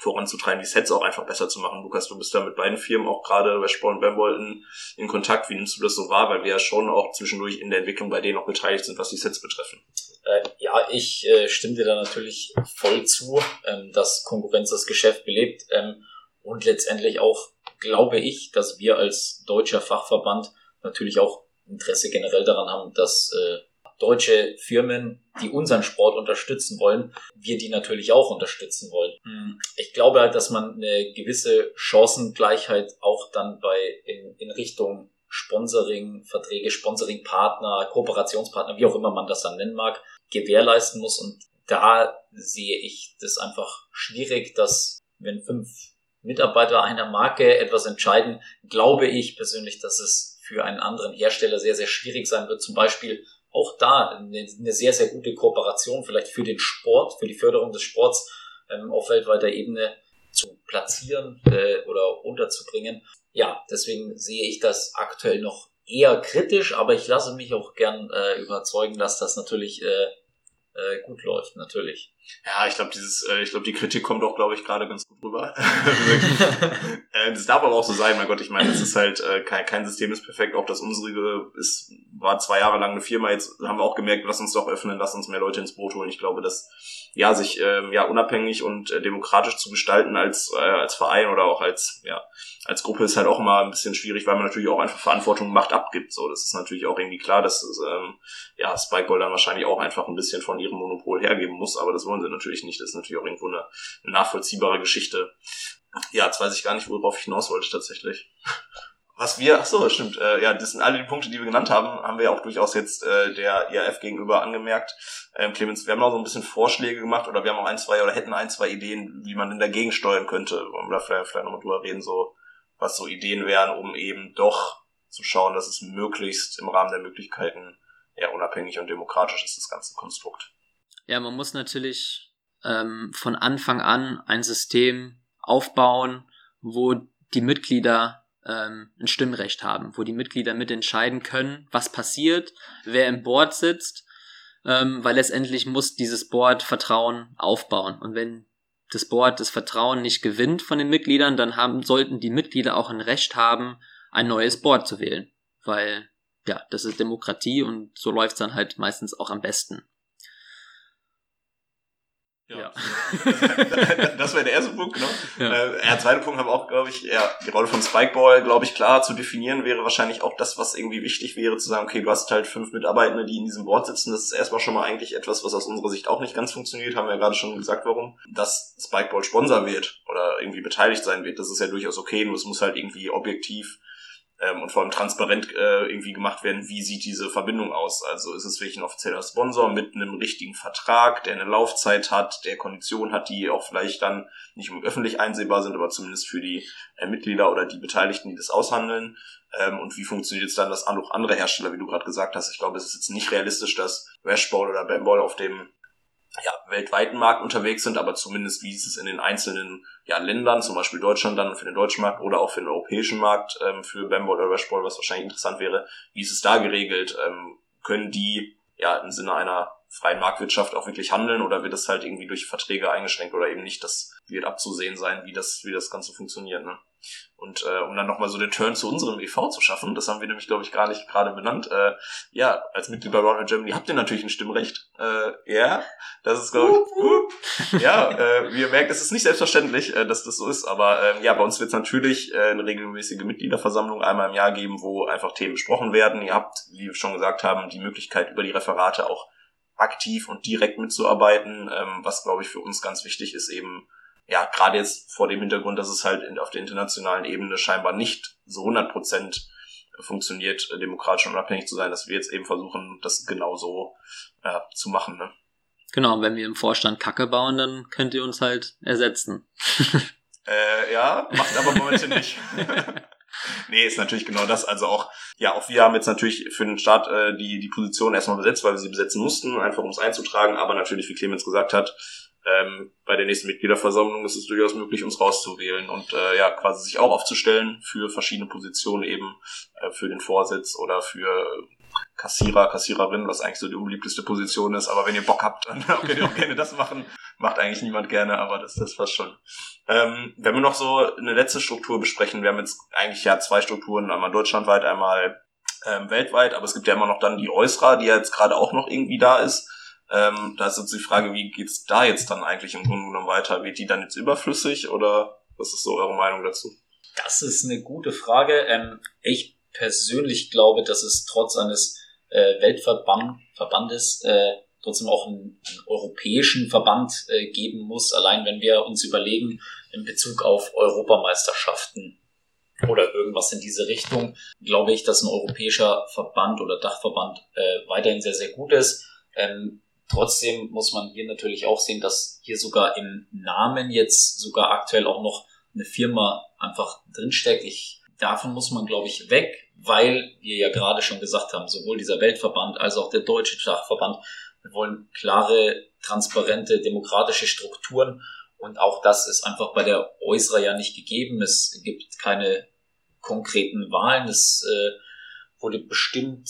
voranzutreiben, die Sets auch einfach besser zu machen. Lukas, du bist da mit beiden Firmen auch gerade Westball und Bambol in, in Kontakt. Wie nimmst du das so wahr? Weil wir ja schon auch zwischendurch in der Entwicklung bei denen auch beteiligt sind, was die Sets betreffen. Äh, ja, ich äh, stimme dir da natürlich voll zu, ähm, dass Konkurrenz das Geschäft belebt. Ähm, und letztendlich auch glaube ich, dass wir als deutscher Fachverband natürlich auch Interesse generell daran haben, dass äh, deutsche Firmen, die unseren Sport unterstützen wollen, wir die natürlich auch unterstützen wollen. Hm. Ich glaube halt, dass man eine gewisse Chancengleichheit auch dann bei in, in Richtung Sponsoring, Verträge, Sponsoring-Partner, Kooperationspartner, wie auch immer man das dann nennen mag, gewährleisten muss. Und da sehe ich das einfach schwierig, dass wenn fünf Mitarbeiter einer Marke etwas entscheiden, glaube ich persönlich, dass es für einen anderen Hersteller sehr, sehr schwierig sein wird, zum Beispiel auch da eine, eine sehr, sehr gute Kooperation vielleicht für den Sport, für die Förderung des Sports ähm, auf weltweiter Ebene zu platzieren äh, oder unterzubringen. Ja, deswegen sehe ich das aktuell noch eher kritisch, aber ich lasse mich auch gern äh, überzeugen, dass das natürlich äh, äh, gut läuft, natürlich. Ja, ich glaube, dieses, äh, ich glaube, die Kritik kommt auch, glaube ich, gerade ganz gut rüber. äh, das darf aber auch so sein, mein Gott, ich meine, es ist halt, äh, kein, kein System ist perfekt, auch das unsere ist, war zwei Jahre lang eine Firma, jetzt haben wir auch gemerkt, lass uns doch öffnen, lass uns mehr Leute ins Boot holen. Ich glaube, dass ja, sich ähm, ja unabhängig und äh, demokratisch zu gestalten als, äh, als Verein oder auch als, ja, als Gruppe ist halt auch immer ein bisschen schwierig, weil man natürlich auch einfach Verantwortung Macht abgibt. So, das ist natürlich auch irgendwie klar, dass ähm, ja, Spikeball dann wahrscheinlich auch einfach ein bisschen von ihrem Monopol hergeben muss, aber das wollen sie natürlich nicht. Das ist natürlich auch irgendwo eine, eine nachvollziehbare Geschichte. Ja, jetzt weiß ich gar nicht, worauf ich hinaus wollte tatsächlich. Was wir, ach so, stimmt, äh, ja, das sind alle die Punkte, die wir genannt haben, haben wir auch durchaus jetzt äh, der IAF gegenüber angemerkt. Ähm, Clemens, wir haben auch so ein bisschen Vorschläge gemacht oder wir haben auch ein, zwei oder hätten ein, zwei Ideen, wie man denn dagegen steuern könnte. Wollen wir da vielleicht, vielleicht nochmal drüber reden, so was so Ideen wären, um eben doch zu schauen, dass es möglichst im Rahmen der Möglichkeiten ja unabhängig und demokratisch ist, das ganze Konstrukt. Ja, man muss natürlich ähm, von Anfang an ein System aufbauen, wo die Mitglieder ähm, ein Stimmrecht haben, wo die Mitglieder mitentscheiden können, was passiert, wer im Board sitzt, ähm, weil letztendlich muss dieses Board Vertrauen aufbauen. Und wenn das Board das Vertrauen nicht gewinnt von den Mitgliedern, dann haben, sollten die Mitglieder auch ein Recht haben, ein neues Board zu wählen. Weil ja, das ist Demokratie und so läuft's dann halt meistens auch am besten. Ja. das wäre der erste Punkt, genau. Ja. Äh, der zweite Punkt haben auch, glaube ich, ja, die Rolle von Spikeball, glaube ich, klar zu definieren wäre wahrscheinlich auch das, was irgendwie wichtig wäre, zu sagen, okay, du hast halt fünf Mitarbeitende, die in diesem Board sitzen. Das ist erstmal schon mal eigentlich etwas, was aus unserer Sicht auch nicht ganz funktioniert, haben wir ja gerade schon gesagt, warum. Dass Spikeball Sponsor wird oder irgendwie beteiligt sein wird, das ist ja durchaus okay, nur es muss halt irgendwie objektiv ähm, und vor allem transparent äh, irgendwie gemacht werden, wie sieht diese Verbindung aus. Also ist es wirklich ein offizieller Sponsor mit einem richtigen Vertrag, der eine Laufzeit hat, der Konditionen hat, die auch vielleicht dann nicht öffentlich einsehbar sind, aber zumindest für die äh, Mitglieder oder die Beteiligten, die das aushandeln. Ähm, und wie funktioniert es dann, dass auch andere Hersteller, wie du gerade gesagt hast, ich glaube, es ist jetzt nicht realistisch, dass Rashball oder Bamball auf dem ja, weltweiten Markt unterwegs sind, aber zumindest wie ist es in den einzelnen ja, Ländern, zum Beispiel Deutschland dann für den deutschen Markt oder auch für den europäischen Markt ähm, für Bamball oder Rashball, was wahrscheinlich interessant wäre, wie ist es da geregelt? Ähm, können die ja im Sinne einer freien Marktwirtschaft auch wirklich handeln oder wird das halt irgendwie durch Verträge eingeschränkt oder eben nicht? Das wird abzusehen sein, wie das, wie das Ganze funktioniert. Ne? Und äh, um dann nochmal so den Turn zu unserem EV zu schaffen, das haben wir nämlich, glaube ich, gar nicht gerade benannt. Äh, ja, als Mitglied bei Roundhead Germany habt ihr natürlich ein Stimmrecht. Äh, ja, das ist, glaube ich, ja, äh, wie ihr merkt, es ist nicht selbstverständlich, äh, dass das so ist, aber äh, ja, bei uns wird es natürlich äh, eine regelmäßige Mitgliederversammlung einmal im Jahr geben, wo einfach Themen besprochen werden. Ihr habt, wie wir schon gesagt haben, die Möglichkeit, über die Referate auch aktiv und direkt mitzuarbeiten, ähm, was, glaube ich, für uns ganz wichtig ist, eben ja, gerade jetzt vor dem Hintergrund, dass es halt in, auf der internationalen Ebene scheinbar nicht so 100 Prozent funktioniert, äh, demokratisch und unabhängig zu sein, dass wir jetzt eben versuchen, das genauso äh, zu machen. Ne? Genau, wenn wir im Vorstand Kacke bauen, dann könnt ihr uns halt ersetzen. äh, ja, macht aber momentan nicht. nee, ist natürlich genau das. Also auch, ja, auch wir haben jetzt natürlich für den Start äh, die, die Position erstmal besetzt, weil wir sie besetzen mussten, einfach um es einzutragen. Aber natürlich, wie Clemens gesagt hat, ähm, bei der nächsten Mitgliederversammlung ist es durchaus möglich, uns rauszuwählen und äh, ja, quasi sich auch aufzustellen für verschiedene Positionen eben, äh, für den Vorsitz oder für Kassierer, Kassiererin, was eigentlich so die unbeliebteste Position ist. Aber wenn ihr Bock habt, dann könnt ihr auch gerne das machen. Macht eigentlich niemand gerne, aber das, das passt schon. Ähm, wenn wir noch so eine letzte Struktur besprechen, wir haben jetzt eigentlich ja zwei Strukturen, einmal deutschlandweit, einmal ähm, weltweit, aber es gibt ja immer noch dann die Eusra, die ja jetzt gerade auch noch irgendwie da ist. Ähm, da ist jetzt die Frage, wie geht's da jetzt dann eigentlich im Grunde genommen weiter? Wird die dann jetzt überflüssig oder was ist so eure Meinung dazu? Das ist eine gute Frage. Ähm, ich persönlich glaube, dass es trotz eines äh, Weltverbandes äh, trotzdem auch einen, einen europäischen Verband äh, geben muss. Allein wenn wir uns überlegen in Bezug auf Europameisterschaften oder irgendwas in diese Richtung, glaube ich, dass ein europäischer Verband oder Dachverband äh, weiterhin sehr, sehr gut ist. Ähm, Trotzdem muss man hier natürlich auch sehen, dass hier sogar im Namen jetzt sogar aktuell auch noch eine Firma einfach drinsteckt. Ich, davon muss man, glaube ich, weg, weil wir ja gerade schon gesagt haben, sowohl dieser Weltverband als auch der deutsche Schachverband, wir wollen klare, transparente, demokratische Strukturen und auch das ist einfach bei der Eusra ja nicht gegeben. Es gibt keine konkreten Wahlen. Es äh, wurde bestimmt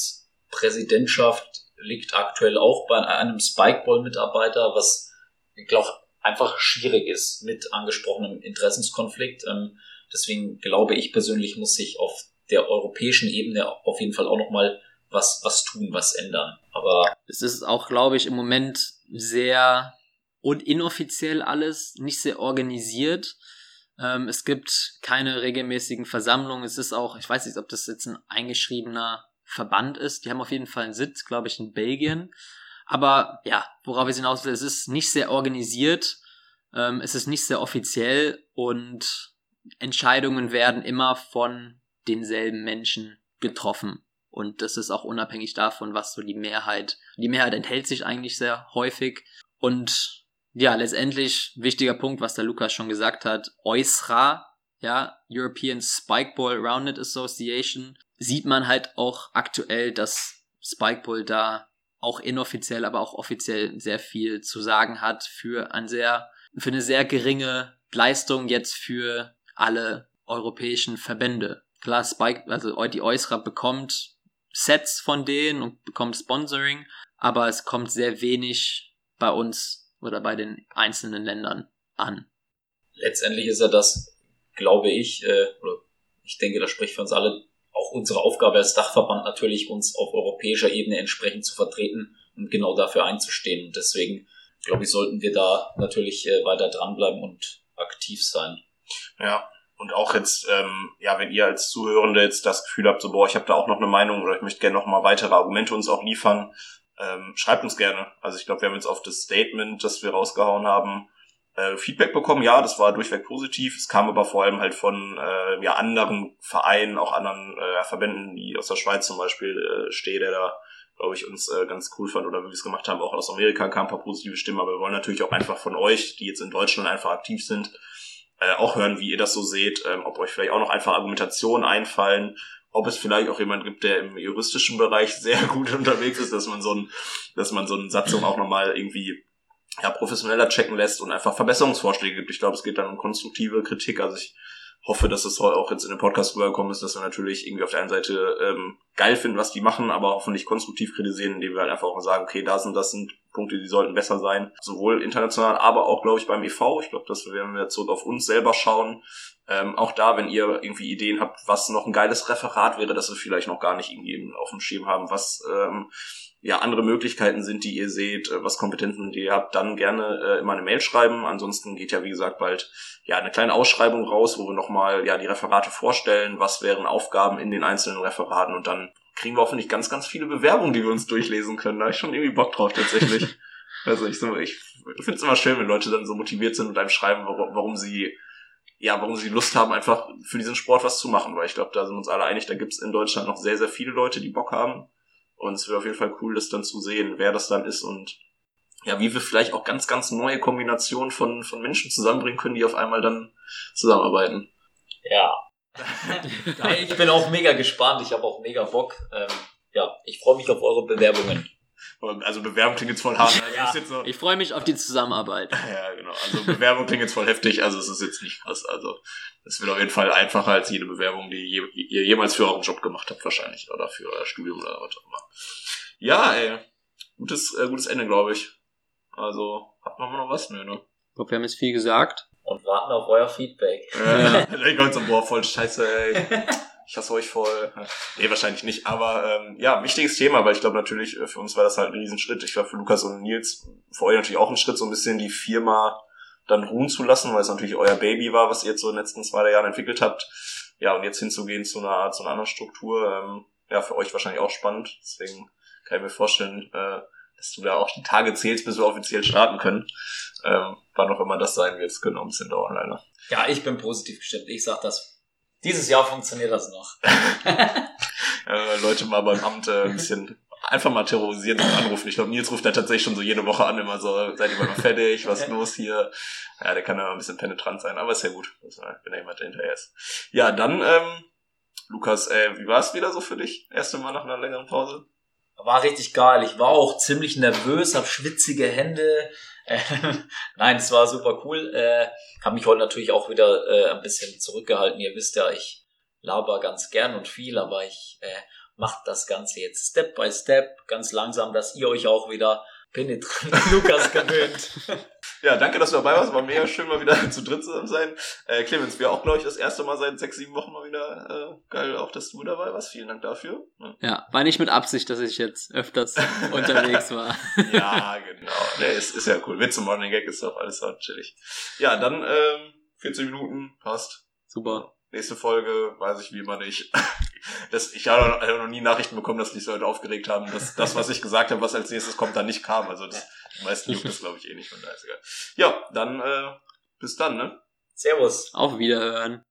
Präsidentschaft liegt aktuell auch bei einem Spikeball-Mitarbeiter, was, ich glaube, einfach schwierig ist mit angesprochenem Interessenskonflikt. Ähm, deswegen glaube ich persönlich, muss sich auf der europäischen Ebene auf jeden Fall auch nochmal was, was tun, was ändern. Aber es ist auch, glaube ich, im Moment sehr und inoffiziell alles, nicht sehr organisiert. Ähm, es gibt keine regelmäßigen Versammlungen. Es ist auch, ich weiß nicht, ob das jetzt ein eingeschriebener Verband ist. Die haben auf jeden Fall einen Sitz, glaube ich, in Belgien. Aber ja, worauf ich hinaus will, es ist nicht sehr organisiert, ähm, es ist nicht sehr offiziell und Entscheidungen werden immer von denselben Menschen getroffen. Und das ist auch unabhängig davon, was so die Mehrheit, die Mehrheit enthält sich eigentlich sehr häufig. Und ja, letztendlich wichtiger Punkt, was der Lukas schon gesagt hat, EUSRA, ja, European Spikeball Rounded Association, sieht man halt auch aktuell, dass Spikeball da auch inoffiziell, aber auch offiziell sehr viel zu sagen hat für ein sehr, für eine sehr geringe Leistung jetzt für alle europäischen Verbände. Klar, Spike, also die Eusra bekommt Sets von denen und bekommt Sponsoring, aber es kommt sehr wenig bei uns oder bei den einzelnen Ländern an. Letztendlich ist er das, glaube ich, äh, oder ich denke, das spricht für uns alle, auch unsere Aufgabe als Dachverband natürlich, uns auf europäischer Ebene entsprechend zu vertreten und genau dafür einzustehen. Und deswegen, glaube ich, sollten wir da natürlich äh, weiter dranbleiben und aktiv sein. Ja, und auch jetzt, ähm, ja, wenn ihr als Zuhörende jetzt das Gefühl habt, so, boah, ich habe da auch noch eine Meinung oder ich möchte gerne noch mal weitere Argumente uns auch liefern, ähm, schreibt uns gerne. Also ich glaube, wir haben jetzt auf das Statement, das wir rausgehauen haben, äh, Feedback bekommen. Ja, das war durchweg positiv. Es kam aber vor allem halt von äh, ja, anderen Vereinen, auch anderen äh, Verbänden, die aus der Schweiz zum Beispiel äh, stehe, der da glaube ich, uns äh, ganz cool fand oder wie wir es gemacht haben. Auch aus Amerika kamen ein paar positive Stimmen, aber wir wollen natürlich auch einfach von euch, die jetzt in Deutschland einfach aktiv sind, äh, auch hören, wie ihr das so seht, ähm, ob euch vielleicht auch noch einfach Argumentationen einfallen, ob es vielleicht auch jemand gibt, der im juristischen Bereich sehr gut unterwegs ist, dass man so ein, dass man so eine Satzung auch nochmal irgendwie ja, professioneller checken lässt und einfach Verbesserungsvorschläge gibt. Ich glaube, es geht dann um konstruktive Kritik. Also ich hoffe, dass es auch jetzt in dem Podcast rübergekommen ist, dass wir natürlich irgendwie auf der einen Seite ähm, geil finden, was die machen, aber hoffentlich konstruktiv kritisieren, indem wir halt einfach auch sagen, okay, das und das sind Punkte, die sollten besser sein. Sowohl international, aber auch, glaube ich, beim EV. Ich glaube, dass wir, wenn wir zurück auf uns selber schauen, ähm, auch da, wenn ihr irgendwie Ideen habt, was noch ein geiles Referat wäre, dass wir vielleicht noch gar nicht irgendwie auf dem Schirm haben, was ähm, ja andere Möglichkeiten sind, die ihr seht, äh, was Kompetenzen die ihr habt, dann gerne äh, immer eine Mail schreiben. Ansonsten geht ja wie gesagt bald ja eine kleine Ausschreibung raus, wo wir nochmal ja die Referate vorstellen, was wären Aufgaben in den einzelnen Referaten und dann kriegen wir hoffentlich ganz, ganz viele Bewerbungen, die wir uns durchlesen können. Da habe ich schon irgendwie Bock drauf tatsächlich. also ich, so, ich finde es immer schön, wenn Leute dann so motiviert sind und einem schreiben, warum, warum sie ja, warum sie Lust haben, einfach für diesen Sport was zu machen, weil ich glaube, da sind wir uns alle einig, da gibt's in Deutschland noch sehr, sehr viele Leute, die Bock haben und es wäre auf jeden Fall cool, das dann zu sehen, wer das dann ist und ja, wie wir vielleicht auch ganz, ganz neue Kombinationen von, von Menschen zusammenbringen können, die auf einmal dann zusammenarbeiten. Ja. ich bin auch mega gespannt, ich habe auch mega Bock. Ähm, ja, ich freue mich auf eure Bewerbungen. Also Bewerbung klingt jetzt voll hart. Also ja, jetzt so ich freue mich auf die Zusammenarbeit. Ja, genau. Also Bewerbung klingt jetzt voll heftig, also es ist jetzt nicht krass. Also es wird auf jeden Fall einfacher als jede Bewerbung, die ihr jemals für euren Job gemacht habt, wahrscheinlich. Oder für euer Studium oder was auch immer. Ja, ey. Gutes, äh, gutes Ende, glaube ich. Also, hat man noch was? Nö, ne? Ich glaube, wir haben jetzt viel gesagt. Und warten auf euer Feedback. Ja, ich wollte so, boah, voll scheiße, ey. Ich hasse euch voll. Nee, wahrscheinlich nicht. Aber ähm, ja, wichtiges Thema, weil ich glaube natürlich, äh, für uns war das halt ein Riesenschritt. Ich war für Lukas und Nils, für euch natürlich auch ein Schritt, so ein bisschen die Firma dann ruhen zu lassen, weil es natürlich euer Baby war, was ihr jetzt so in den letzten zwei Jahren entwickelt habt. Ja, und jetzt hinzugehen zu einer, zu einer anderen Struktur, ähm, ja, für euch wahrscheinlich auch spannend. Deswegen kann ich mir vorstellen, äh, dass du da auch die Tage zählst, bis wir offiziell starten können. Ähm, wann auch immer das sein wird, es könnte noch ein bisschen dauern, leider. Ja, ich bin positiv gestimmt. Ich sag das dieses Jahr funktioniert das noch. äh, Leute mal beim Amt äh, ein bisschen einfach mal terrorisieren und anrufen. Ich glaube, Nils ruft da tatsächlich schon so jede Woche an, immer so, seid ihr mal fertig, was ist los hier? Ja, der kann ja ein bisschen penetrant sein, aber ist ja gut, wenn er jemand hinterher ist. Ja, dann, ähm, Lukas, äh, wie war es wieder so für dich? Erste Mal nach einer längeren Pause? War richtig geil. Ich war auch ziemlich nervös, hab schwitzige Hände, Nein, es war super cool. Äh, habe mich heute natürlich auch wieder äh, ein bisschen zurückgehalten. Ihr wisst ja, ich laber ganz gern und viel, aber ich äh, mache das Ganze jetzt Step by Step, ganz langsam, dass ihr euch auch wieder penetrant Lukas gewöhnt. Ja, danke, dass du dabei warst. War mega schön, mal wieder zu dritt zusammen sein. Äh, Clemens, wir auch, glaube ich, das erste Mal seit sechs, sieben Wochen mal wieder. Äh, geil, auch, dass du dabei warst. Vielen Dank dafür. Ja, ja war nicht mit Absicht, dass ich jetzt öfters unterwegs war. ja, genau. Nee, ist, ist ja cool. Witz und Morning Gag ist doch alles so chillig. Ja, dann ähm, 14 Minuten, passt. Super. Nächste Folge weiß ich wie immer nicht. Das, ich habe noch nie Nachrichten bekommen, dass sich Leute aufgeregt haben, dass das, was ich gesagt habe, was als nächstes kommt, dann nicht kam. Also das, die meisten juckt das, glaube ich, eh nicht. Von daher ist egal. Ja, dann äh, bis dann, ne? Servus. Auf Wiederhören.